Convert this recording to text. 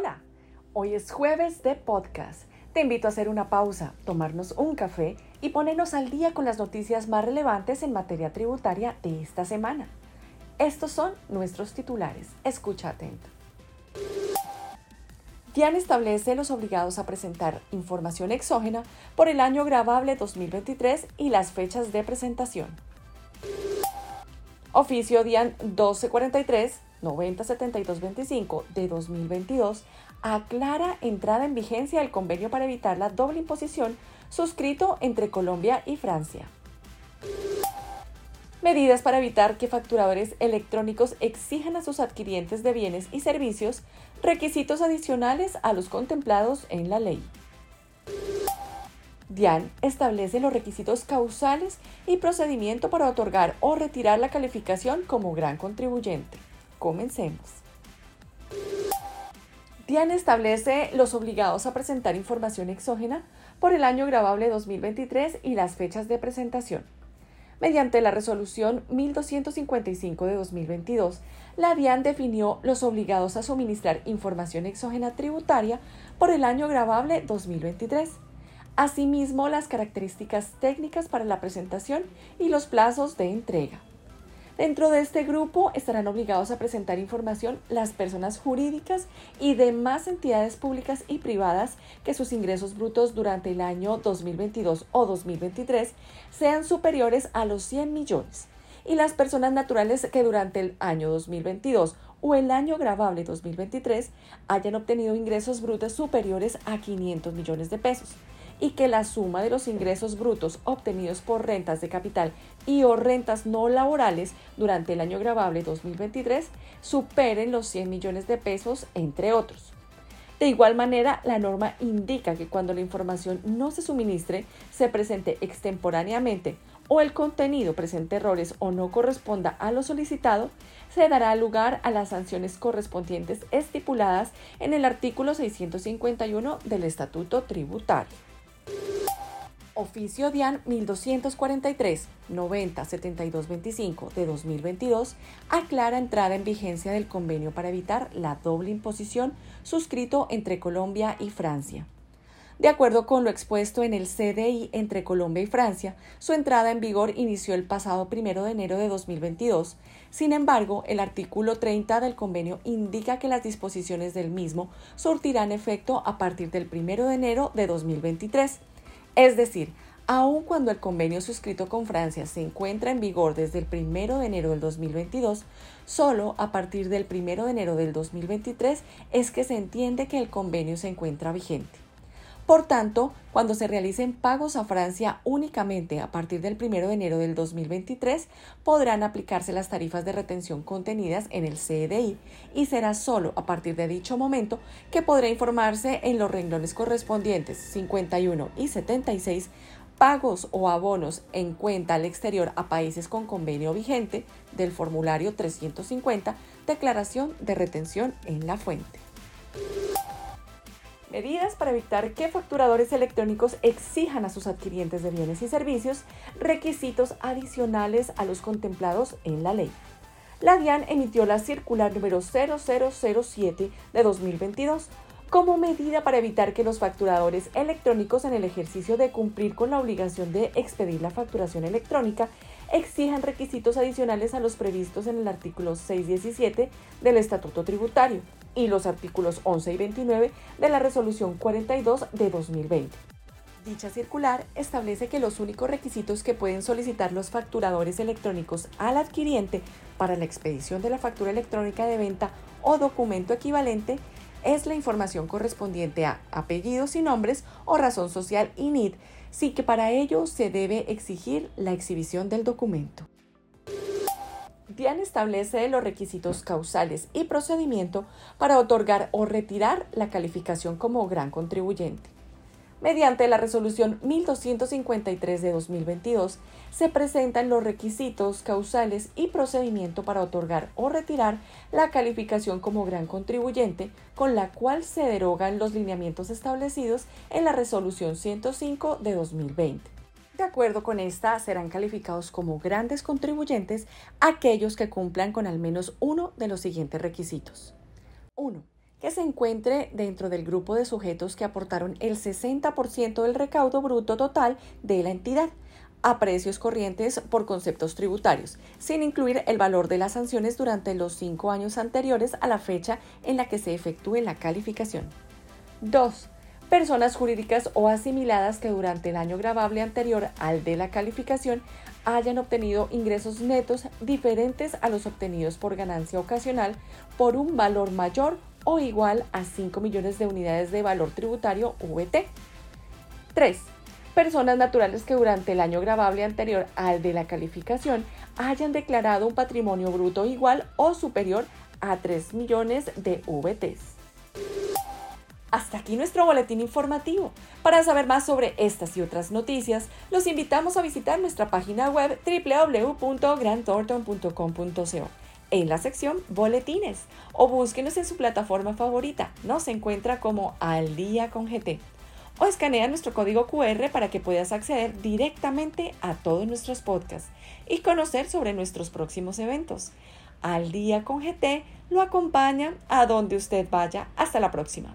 Hola, hoy es jueves de podcast. Te invito a hacer una pausa, tomarnos un café y ponernos al día con las noticias más relevantes en materia tributaria de esta semana. Estos son nuestros titulares. Escucha atento. DIAN establece los obligados a presentar información exógena por el año grabable 2023 y las fechas de presentación. Oficio DIAN 1243 907225 de 2022 aclara entrada en vigencia del convenio para evitar la doble imposición suscrito entre Colombia y Francia. Medidas para evitar que facturadores electrónicos exijan a sus adquirientes de bienes y servicios requisitos adicionales a los contemplados en la ley. DIAN establece los requisitos causales y procedimiento para otorgar o retirar la calificación como gran contribuyente. Comencemos. DIAN establece los obligados a presentar información exógena por el año grabable 2023 y las fechas de presentación. Mediante la resolución 1255 de 2022, la DIAN definió los obligados a suministrar información exógena tributaria por el año grabable 2023. Asimismo, las características técnicas para la presentación y los plazos de entrega. Dentro de este grupo estarán obligados a presentar información las personas jurídicas y demás entidades públicas y privadas que sus ingresos brutos durante el año 2022 o 2023 sean superiores a los 100 millones y las personas naturales que durante el año 2022 o el año grabable 2023 hayan obtenido ingresos brutos superiores a 500 millones de pesos y que la suma de los ingresos brutos obtenidos por rentas de capital y o rentas no laborales durante el año grabable 2023 superen los 100 millones de pesos, entre otros. De igual manera, la norma indica que cuando la información no se suministre, se presente extemporáneamente o el contenido presente errores o no corresponda a lo solicitado, se dará lugar a las sanciones correspondientes estipuladas en el artículo 651 del Estatuto Tributario. Oficio DIAN 1243 90 72 25 de 2022 aclara entrada en vigencia del convenio para evitar la doble imposición suscrito entre Colombia y Francia. De acuerdo con lo expuesto en el CDI entre Colombia y Francia, su entrada en vigor inició el pasado 1 de enero de 2022. Sin embargo, el artículo 30 del convenio indica que las disposiciones del mismo surtirán efecto a partir del 1 de enero de 2023 es decir, aun cuando el convenio suscrito con Francia se encuentra en vigor desde el 1 de enero del 2022, solo a partir del 1 de enero del 2023 es que se entiende que el convenio se encuentra vigente. Por tanto, cuando se realicen pagos a Francia únicamente a partir del 1 de enero del 2023, podrán aplicarse las tarifas de retención contenidas en el CDI y será solo a partir de dicho momento que podrá informarse en los renglones correspondientes 51 y 76 pagos o abonos en cuenta al exterior a países con convenio vigente del formulario 350, declaración de retención en la fuente. Medidas para evitar que facturadores electrónicos exijan a sus adquirientes de bienes y servicios requisitos adicionales a los contemplados en la ley. La DIAN emitió la circular número 0007 de 2022 como medida para evitar que los facturadores electrónicos en el ejercicio de cumplir con la obligación de expedir la facturación electrónica exijan requisitos adicionales a los previstos en el artículo 617 del Estatuto Tributario y los artículos 11 y 29 de la Resolución 42 de 2020. Dicha circular establece que los únicos requisitos que pueden solicitar los facturadores electrónicos al adquiriente para la expedición de la factura electrónica de venta o documento equivalente es la información correspondiente a apellidos y nombres o razón social y NID, sí que para ello se debe exigir la exhibición del documento. DIAN establece los requisitos causales y procedimiento para otorgar o retirar la calificación como gran contribuyente. Mediante la resolución 1253 de 2022 se presentan los requisitos causales y procedimiento para otorgar o retirar la calificación como gran contribuyente, con la cual se derogan los lineamientos establecidos en la resolución 105 de 2020. De acuerdo con esta, serán calificados como grandes contribuyentes aquellos que cumplan con al menos uno de los siguientes requisitos. 1. que se encuentre dentro del grupo de sujetos que aportaron el 60% del recaudo bruto total de la entidad a precios corrientes por conceptos tributarios, sin incluir el valor de las sanciones durante los cinco años anteriores a la fecha en la que se efectúe la calificación. 2. Personas jurídicas o asimiladas que durante el año grabable anterior al de la calificación hayan obtenido ingresos netos diferentes a los obtenidos por ganancia ocasional por un valor mayor o igual a 5 millones de unidades de valor tributario VT. 3 personas naturales que durante el año grabable anterior al de la calificación hayan declarado un patrimonio bruto igual o superior a 3 millones de VTs. Hasta aquí nuestro boletín informativo. Para saber más sobre estas y otras noticias, los invitamos a visitar nuestra página web www.grantorton.com.co en la sección Boletines o búsquenos en su plataforma favorita. Nos encuentra como Al Día con GT o escanea nuestro código QR para que puedas acceder directamente a todos nuestros podcasts y conocer sobre nuestros próximos eventos. Al día con GT lo acompaña a donde usted vaya. Hasta la próxima.